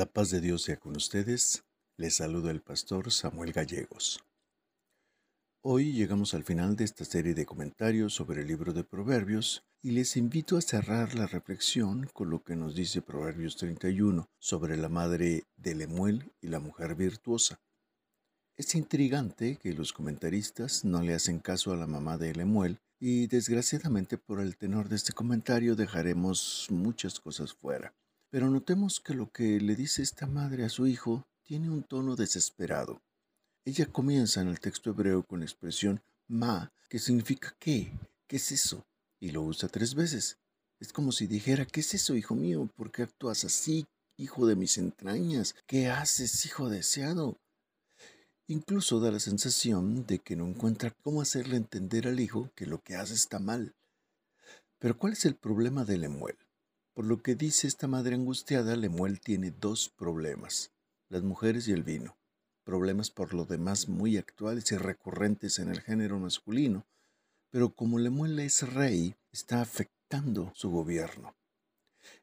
La paz de Dios sea con ustedes. Les saluda el pastor Samuel Gallegos. Hoy llegamos al final de esta serie de comentarios sobre el libro de Proverbios y les invito a cerrar la reflexión con lo que nos dice Proverbios 31 sobre la madre de Lemuel y la mujer virtuosa. Es intrigante que los comentaristas no le hacen caso a la mamá de Lemuel y desgraciadamente por el tenor de este comentario dejaremos muchas cosas fuera. Pero notemos que lo que le dice esta madre a su hijo tiene un tono desesperado. Ella comienza en el texto hebreo con la expresión ma, que significa qué, qué es eso, y lo usa tres veces. Es como si dijera, ¿qué es eso, hijo mío? ¿Por qué actúas así, hijo de mis entrañas? ¿Qué haces, hijo deseado? Incluso da la sensación de que no encuentra cómo hacerle entender al hijo que lo que hace está mal. Pero ¿cuál es el problema de Lemuel? Por lo que dice esta madre angustiada, Lemuel tiene dos problemas, las mujeres y el vino. Problemas por lo demás muy actuales y recurrentes en el género masculino, pero como Lemuel es rey, está afectando su gobierno.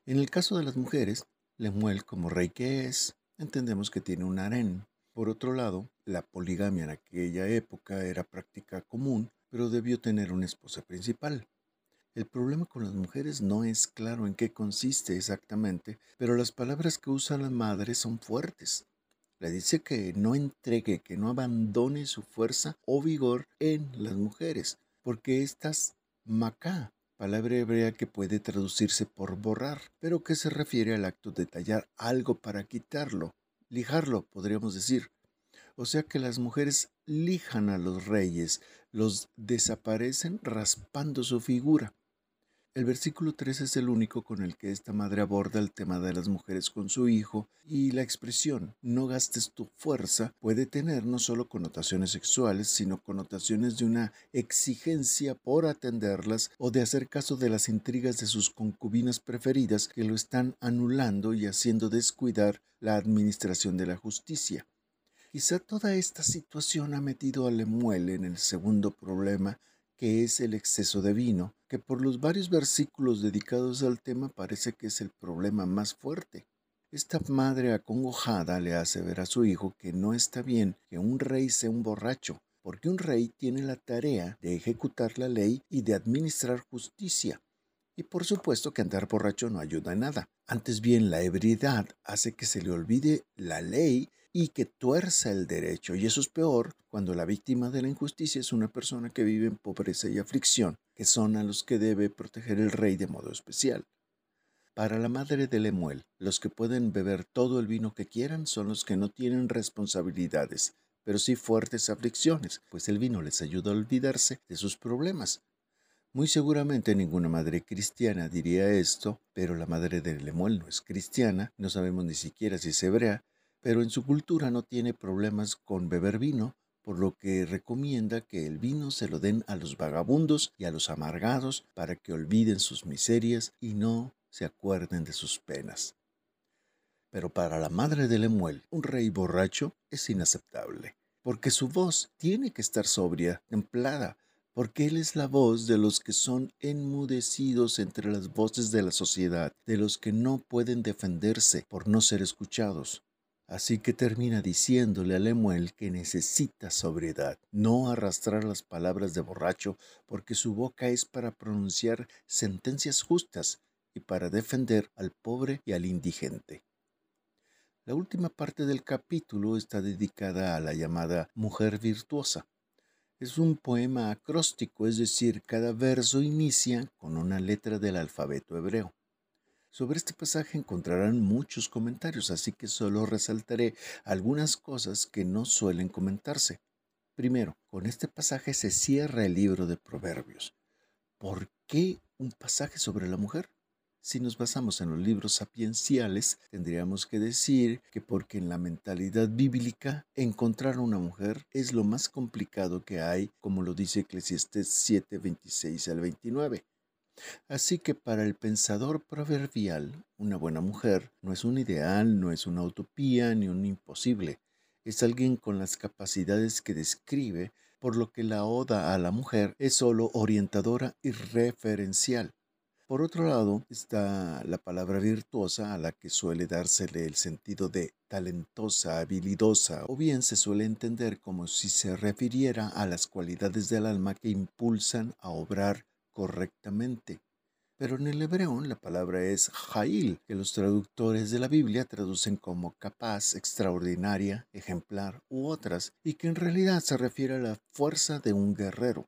En el caso de las mujeres, Lemuel como rey que es, entendemos que tiene un harén. Por otro lado, la poligamia en aquella época era práctica común, pero debió tener una esposa principal. El problema con las mujeres no es claro en qué consiste exactamente, pero las palabras que usa la madre son fuertes. Le dice que no entregue, que no abandone su fuerza o vigor en las mujeres, porque estas macá, palabra hebrea que puede traducirse por borrar, pero que se refiere al acto de tallar algo para quitarlo, lijarlo, podríamos decir. O sea que las mujeres lijan a los reyes, los desaparecen raspando su figura. El versículo 3 es el único con el que esta madre aborda el tema de las mujeres con su hijo y la expresión no gastes tu fuerza puede tener no solo connotaciones sexuales, sino connotaciones de una exigencia por atenderlas o de hacer caso de las intrigas de sus concubinas preferidas que lo están anulando y haciendo descuidar la administración de la justicia. Quizá toda esta situación ha metido a Lemuel en el segundo problema que es el exceso de vino, que por los varios versículos dedicados al tema parece que es el problema más fuerte. Esta madre acongojada le hace ver a su hijo que no está bien que un rey sea un borracho, porque un rey tiene la tarea de ejecutar la ley y de administrar justicia. Y por supuesto que andar borracho no ayuda en nada. Antes bien, la ebriedad hace que se le olvide la ley y que tuerza el derecho. Y eso es peor cuando la víctima de la injusticia es una persona que vive en pobreza y aflicción, que son a los que debe proteger el rey de modo especial. Para la madre de Lemuel, los que pueden beber todo el vino que quieran son los que no tienen responsabilidades, pero sí fuertes aflicciones, pues el vino les ayuda a olvidarse de sus problemas. Muy seguramente ninguna madre cristiana diría esto, pero la madre de Lemuel no es cristiana, no sabemos ni siquiera si es hebrea, pero en su cultura no tiene problemas con beber vino, por lo que recomienda que el vino se lo den a los vagabundos y a los amargados para que olviden sus miserias y no se acuerden de sus penas. Pero para la madre de Lemuel, un rey borracho es inaceptable, porque su voz tiene que estar sobria, templada, porque él es la voz de los que son enmudecidos entre las voces de la sociedad, de los que no pueden defenderse por no ser escuchados, Así que termina diciéndole a Lemuel que necesita sobriedad, no arrastrar las palabras de borracho, porque su boca es para pronunciar sentencias justas y para defender al pobre y al indigente. La última parte del capítulo está dedicada a la llamada mujer virtuosa. Es un poema acróstico, es decir, cada verso inicia con una letra del alfabeto hebreo. Sobre este pasaje encontrarán muchos comentarios, así que solo resaltaré algunas cosas que no suelen comentarse. Primero, con este pasaje se cierra el libro de Proverbios. ¿Por qué un pasaje sobre la mujer? Si nos basamos en los libros sapienciales, tendríamos que decir que porque en la mentalidad bíblica encontrar una mujer es lo más complicado que hay, como lo dice Eclesiastes 7, 26 al 29. Así que para el pensador proverbial, una buena mujer no es un ideal, no es una utopía ni un imposible. Es alguien con las capacidades que describe, por lo que la oda a la mujer es sólo orientadora y referencial. Por otro lado, está la palabra virtuosa a la que suele dársele el sentido de talentosa, habilidosa, o bien se suele entender como si se refiriera a las cualidades del alma que impulsan a obrar correctamente. Pero en el hebreo la palabra es Jail, que los traductores de la Biblia traducen como capaz, extraordinaria, ejemplar u otras, y que en realidad se refiere a la fuerza de un guerrero.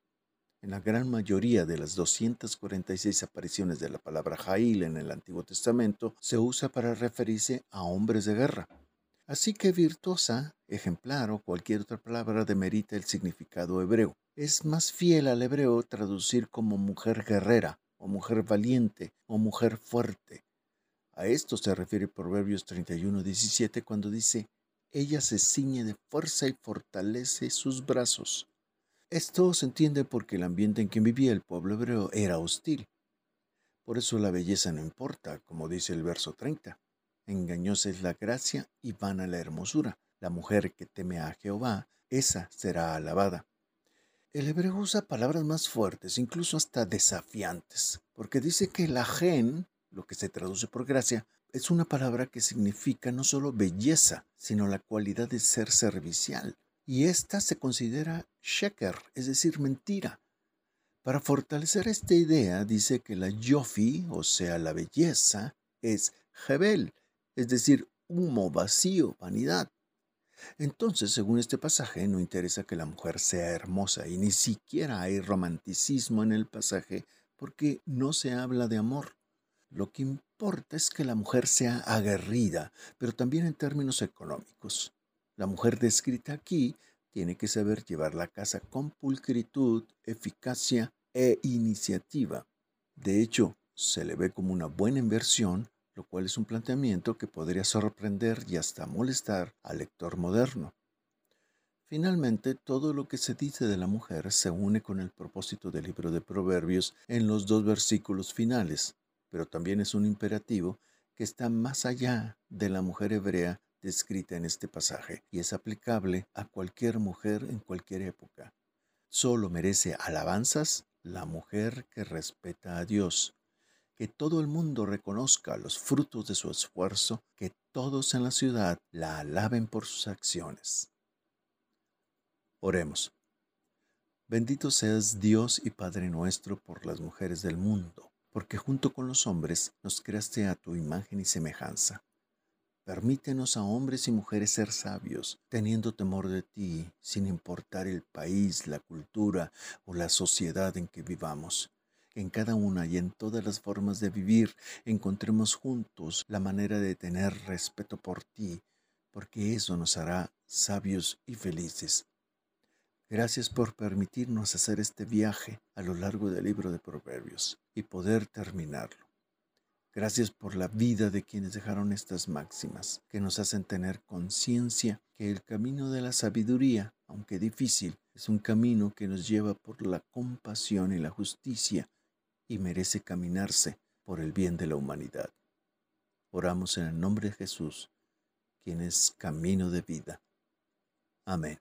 En la gran mayoría de las 246 apariciones de la palabra Jail en el Antiguo Testamento se usa para referirse a hombres de guerra. Así que virtuosa, ejemplar o cualquier otra palabra demerita el significado hebreo. Es más fiel al hebreo traducir como mujer guerrera, o mujer valiente, o mujer fuerte. A esto se refiere Proverbios 31, 17 cuando dice, ella se ciñe de fuerza y fortalece sus brazos. Esto se entiende porque el ambiente en que vivía el pueblo hebreo era hostil. Por eso la belleza no importa, como dice el verso 30. Engañosa es la gracia y vana la hermosura. La mujer que teme a Jehová, esa será alabada. El hebreo usa palabras más fuertes, incluso hasta desafiantes, porque dice que la gen, lo que se traduce por gracia, es una palabra que significa no solo belleza, sino la cualidad de ser servicial, y esta se considera sheker, es decir, mentira. Para fortalecer esta idea, dice que la yofi, o sea, la belleza, es jebel, es decir, humo, vacío, vanidad. Entonces, según este pasaje, no interesa que la mujer sea hermosa y ni siquiera hay romanticismo en el pasaje porque no se habla de amor. Lo que importa es que la mujer sea aguerrida, pero también en términos económicos. La mujer descrita aquí tiene que saber llevar la casa con pulcritud, eficacia e iniciativa. De hecho, se le ve como una buena inversión, lo cual es un planteamiento que podría sorprender y hasta molestar al lector moderno. Finalmente, todo lo que se dice de la mujer se une con el propósito del libro de Proverbios en los dos versículos finales, pero también es un imperativo que está más allá de la mujer hebrea descrita en este pasaje y es aplicable a cualquier mujer en cualquier época. Solo merece alabanzas la mujer que respeta a Dios. Que todo el mundo reconozca los frutos de su esfuerzo, que todos en la ciudad la alaben por sus acciones. Oremos. Bendito seas Dios y Padre nuestro por las mujeres del mundo, porque junto con los hombres nos creaste a tu imagen y semejanza. Permítenos a hombres y mujeres ser sabios, teniendo temor de ti, sin importar el país, la cultura o la sociedad en que vivamos. En cada una y en todas las formas de vivir encontremos juntos la manera de tener respeto por ti, porque eso nos hará sabios y felices. Gracias por permitirnos hacer este viaje a lo largo del libro de Proverbios y poder terminarlo. Gracias por la vida de quienes dejaron estas máximas, que nos hacen tener conciencia que el camino de la sabiduría, aunque difícil, es un camino que nos lleva por la compasión y la justicia y merece caminarse por el bien de la humanidad. Oramos en el nombre de Jesús, quien es camino de vida. Amén.